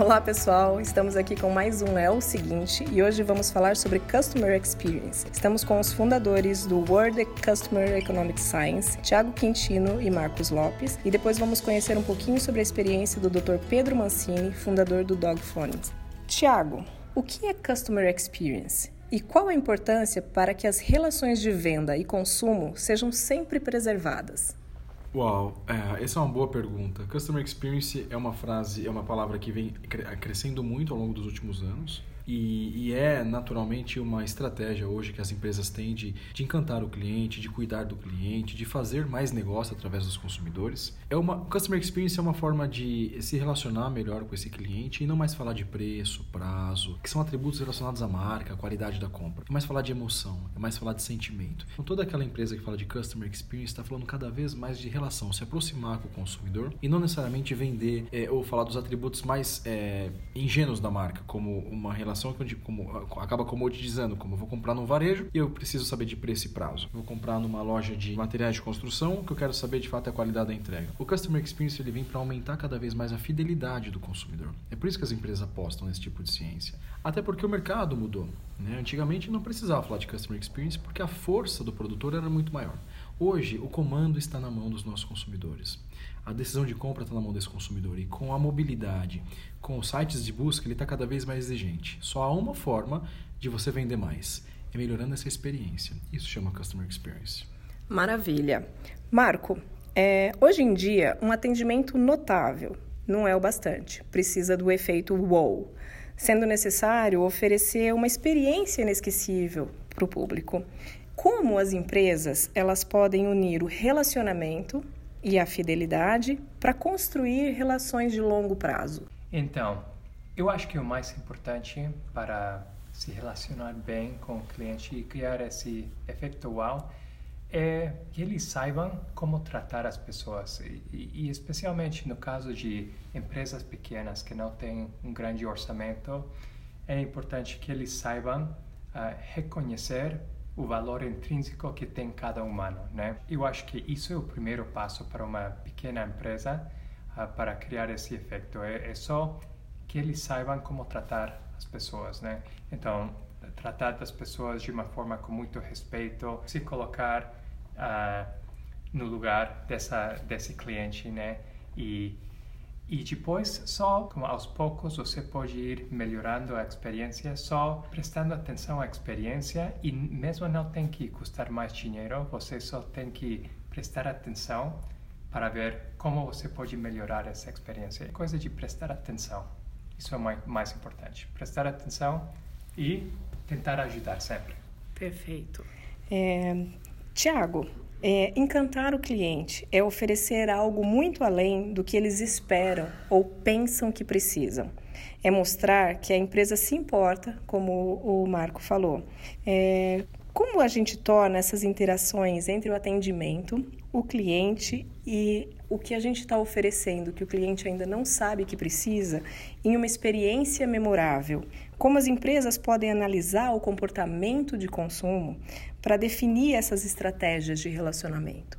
Olá pessoal, estamos aqui com mais um É o Seguinte e hoje vamos falar sobre Customer Experience. Estamos com os fundadores do World Customer Economic Science, Thiago Quintino e Marcos Lopes, e depois vamos conhecer um pouquinho sobre a experiência do Dr. Pedro Mancini, fundador do Dogphones. Thiago, o que é Customer Experience? E qual a importância para que as relações de venda e consumo sejam sempre preservadas? Uau, é, essa é uma boa pergunta. Customer Experience é uma frase, é uma palavra que vem crescendo muito ao longo dos últimos anos. E, e, é naturalmente uma estratégia hoje que as empresas têm de, de encantar o cliente, de cuidar do cliente, de fazer mais negócio através dos consumidores. É uma customer experience é uma forma de se relacionar melhor com esse cliente e não mais falar de preço, prazo, que são atributos relacionados à marca, à qualidade da compra. É mais falar de emoção, é mais falar de sentimento. Então toda aquela empresa que fala de customer experience está falando cada vez mais de relação, se aproximar com o consumidor e não necessariamente vender é, ou falar dos atributos mais é, ingênuos da marca, como uma relação relação como, acaba comoditizando, como eu vou comprar no varejo e eu preciso saber de preço e prazo. vou comprar numa loja de materiais de construção que eu quero saber de fato a qualidade da entrega. O Customer Experience ele vem para aumentar cada vez mais a fidelidade do consumidor. É por isso que as empresas apostam nesse tipo de ciência. Até porque o mercado mudou. Né? Antigamente não precisava falar de Customer Experience porque a força do produtor era muito maior. Hoje, o comando está na mão dos nossos consumidores. A decisão de compra está na mão desse consumidor. E com a mobilidade, com os sites de busca, ele está cada vez mais exigente. Só há uma forma de você vender mais: é melhorando essa experiência. Isso chama Customer Experience. Maravilha. Marco, é, hoje em dia, um atendimento notável não é o bastante. Precisa do efeito wow, sendo necessário oferecer uma experiência inesquecível para o público como as empresas elas podem unir o relacionamento e a fidelidade para construir relações de longo prazo. Então, eu acho que o mais importante para se relacionar bem com o cliente e criar esse efeito wow é que eles saibam como tratar as pessoas e, e, especialmente no caso de empresas pequenas que não têm um grande orçamento é importante que eles saibam uh, reconhecer o valor intrínseco que tem cada humano, né? Eu acho que isso é o primeiro passo para uma pequena empresa uh, para criar esse efeito. É, é, só que eles saibam como tratar as pessoas, né? Então, tratar das pessoas de uma forma com muito respeito, se colocar uh, no lugar dessa desse cliente, né? E e depois, só como aos poucos, você pode ir melhorando a experiência, só prestando atenção à experiência e mesmo não tem que custar mais dinheiro, você só tem que prestar atenção para ver como você pode melhorar essa experiência. É coisa de prestar atenção. Isso é mais, mais importante. Prestar atenção e tentar ajudar sempre. Perfeito. É, Tiago, é, encantar o cliente é oferecer algo muito além do que eles esperam ou pensam que precisam. É mostrar que a empresa se importa, como o Marco falou. É, como a gente torna essas interações entre o atendimento, o cliente e o que a gente está oferecendo, que o cliente ainda não sabe que precisa, em uma experiência memorável? Como as empresas podem analisar o comportamento de consumo para definir essas estratégias de relacionamento?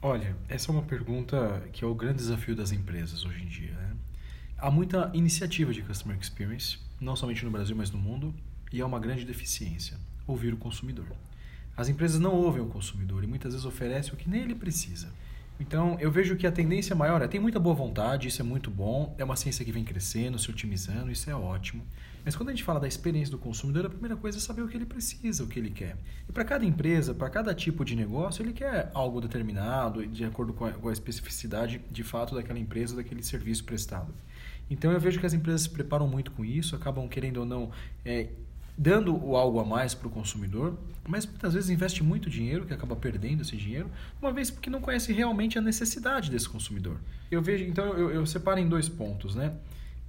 Olha, essa é uma pergunta que é o grande desafio das empresas hoje em dia. Né? Há muita iniciativa de Customer Experience, não somente no Brasil, mas no mundo, e há uma grande deficiência: ouvir o consumidor. As empresas não ouvem o consumidor e muitas vezes oferecem o que nem ele precisa. Então, eu vejo que a tendência maior é tem muita boa vontade, isso é muito bom, é uma ciência que vem crescendo, se otimizando, isso é ótimo. Mas quando a gente fala da experiência do consumidor, a primeira coisa é saber o que ele precisa, o que ele quer. E para cada empresa, para cada tipo de negócio, ele quer algo determinado, de acordo com a, com a especificidade de fato daquela empresa, daquele serviço prestado. Então eu vejo que as empresas se preparam muito com isso, acabam querendo ou não é, dando o algo a mais para o consumidor, mas muitas vezes investe muito dinheiro, que acaba perdendo esse dinheiro, uma vez porque não conhece realmente a necessidade desse consumidor. Eu vejo, então eu, eu separo em dois pontos, né?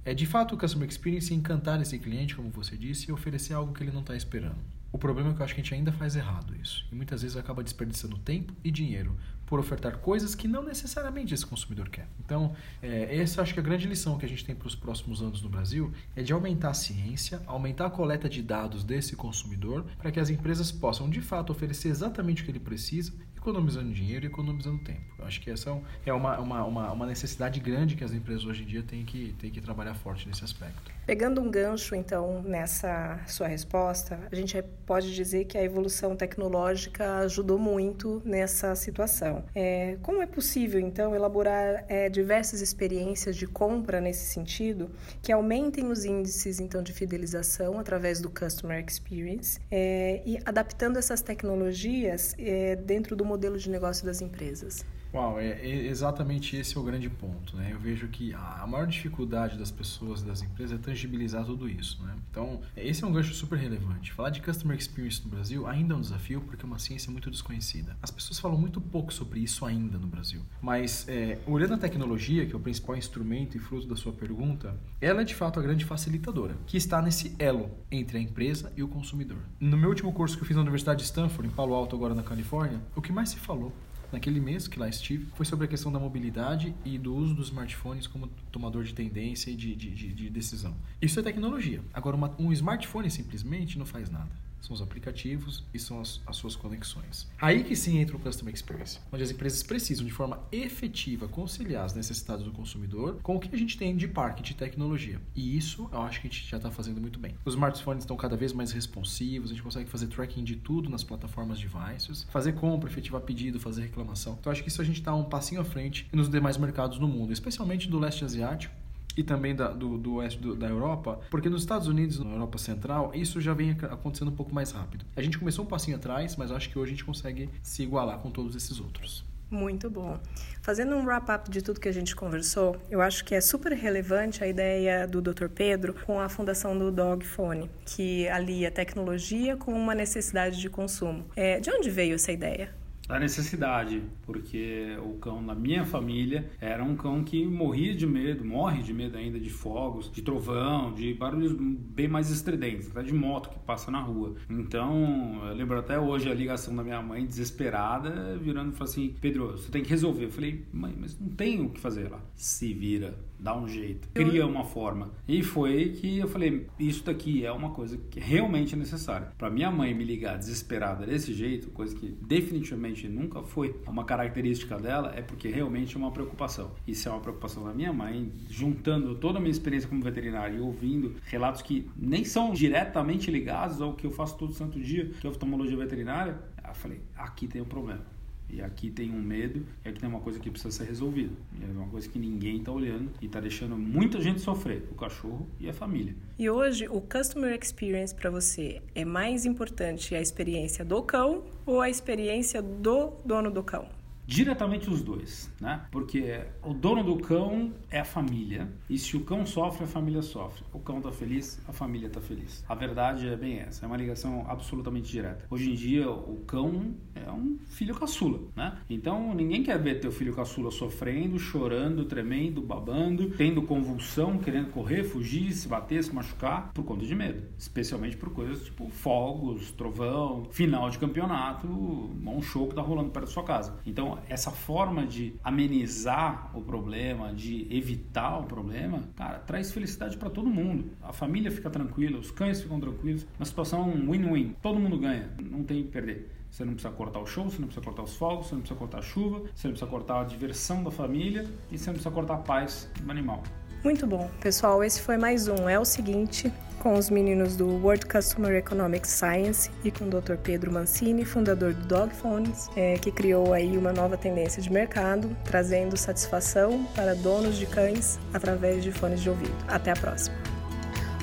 É de fato o customer experience encantar esse cliente, como você disse, e oferecer algo que ele não está esperando. O problema é que eu acho que a gente ainda faz errado isso. E muitas vezes acaba desperdiçando tempo e dinheiro por ofertar coisas que não necessariamente esse consumidor quer. Então, é, essa acho que é a grande lição que a gente tem para os próximos anos no Brasil é de aumentar a ciência, aumentar a coleta de dados desse consumidor, para que as empresas possam de fato oferecer exatamente o que ele precisa economizando dinheiro e economizando tempo. Eu acho que essa é uma, uma, uma, uma necessidade grande que as empresas hoje em dia têm que, têm que trabalhar forte nesse aspecto. Pegando um gancho, então, nessa sua resposta, a gente pode dizer que a evolução tecnológica ajudou muito nessa situação. É, como é possível, então, elaborar é, diversas experiências de compra nesse sentido que aumentem os índices, então, de fidelização através do Customer Experience é, e adaptando essas tecnologias é, dentro do modelo de negócio das empresas? Uau, é, é, exatamente esse é o grande ponto, né? Eu vejo que a maior dificuldade das pessoas e das empresas é tangibilizar tudo isso, né? Então, esse é um gancho super relevante. Falar de Customer Experience no Brasil ainda é um desafio porque é uma ciência muito desconhecida. As pessoas falam muito pouco sobre isso ainda no Brasil. Mas, é, olhando a tecnologia, que é o principal instrumento e fruto da sua pergunta, ela é de fato a grande facilitadora, que está nesse elo entre a empresa e o consumidor. No meu último curso que eu fiz na Universidade de Stanford, em Palo Alto, agora na Califórnia, o que mais se falou naquele mês que lá estive, foi sobre a questão da mobilidade e do uso dos smartphones como tomador de tendência e de, de, de, de decisão. Isso é tecnologia. Agora, uma, um smartphone simplesmente não faz nada são os aplicativos e são as, as, suas conexões. Aí que sim entra o Customer Experience, onde as empresas precisam de forma efetiva conciliar as necessidades do consumidor com o que a gente tem de parque de tecnologia. E isso eu acho que a gente já está fazendo muito bem. Os smartphones estão cada vez mais responsivos, a gente consegue fazer tracking de tudo nas plataformas devices, fazer compra, efetivar pedido, fazer reclamação. Então acho que isso a gente está um passinho à frente nos demais mercados no mundo, especialmente do leste asiático e também da, do, do oeste do, da Europa, porque nos Estados Unidos, na Europa Central, isso já vem acontecendo um pouco mais rápido. A gente começou um passinho atrás, mas acho que hoje a gente consegue se igualar com todos esses outros. Muito bom. Fazendo um wrap-up de tudo que a gente conversou, eu acho que é super relevante a ideia do Dr. Pedro com a fundação do Dog Phone, que alia tecnologia com uma necessidade de consumo. É, de onde veio essa ideia? Da necessidade, porque o cão na minha família era um cão que morria de medo, morre de medo ainda de fogos, de trovão, de barulhos bem mais estridentes, até de moto que passa na rua. Então, eu lembro até hoje a ligação da minha mãe desesperada, virando e falando assim: Pedro, você tem que resolver. Eu falei, mãe, mas não tem o que fazer lá. Se vira dá um jeito, cria uma forma. E foi que eu falei, isso daqui é uma coisa que realmente é necessária. Para minha mãe me ligar desesperada desse jeito, coisa que definitivamente nunca foi uma característica dela, é porque realmente é uma preocupação. Isso é uma preocupação da minha mãe, juntando toda a minha experiência como veterinário e ouvindo relatos que nem são diretamente ligados ao que eu faço todo santo dia, que é oftalmologia veterinária, eu falei, aqui tem um problema e aqui tem um medo, e aqui tem uma coisa que precisa ser resolvida. E é uma coisa que ninguém está olhando e está deixando muita gente sofrer, o cachorro e a família. E hoje, o Customer Experience para você é mais importante a experiência do cão ou a experiência do dono do cão? Diretamente os dois, né? Porque o dono do cão é a família e se o cão sofre, a família sofre. O cão tá feliz, a família tá feliz. A verdade é bem essa, é uma ligação absolutamente direta. Hoje em dia, o cão é um filho caçula, né? Então, ninguém quer ver teu filho caçula sofrendo, chorando, tremendo, babando, tendo convulsão, querendo correr, fugir, se bater, se machucar por conta de medo, especialmente por coisas tipo fogos, trovão, final de campeonato, um show que tá rolando perto da sua casa. Então, essa forma de amenizar o problema, de evitar o problema, cara, traz felicidade para todo mundo. A família fica tranquila, os cães ficam tranquilos. Uma situação win-win. Todo mundo ganha, não tem que perder. Você não precisa cortar o show, você não precisa cortar os fogos, você não precisa cortar a chuva, você não precisa cortar a diversão da família e você não precisa cortar a paz do animal. Muito bom. Pessoal, esse foi mais um. É o seguinte, com os meninos do World Customer Economics Science e com o Dr. Pedro Mancini, fundador do Dog Phones, é, que criou aí uma nova tendência de mercado, trazendo satisfação para donos de cães através de fones de ouvido. Até a próxima.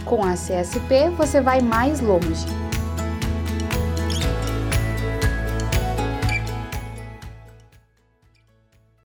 Com a CSP, você vai mais longe.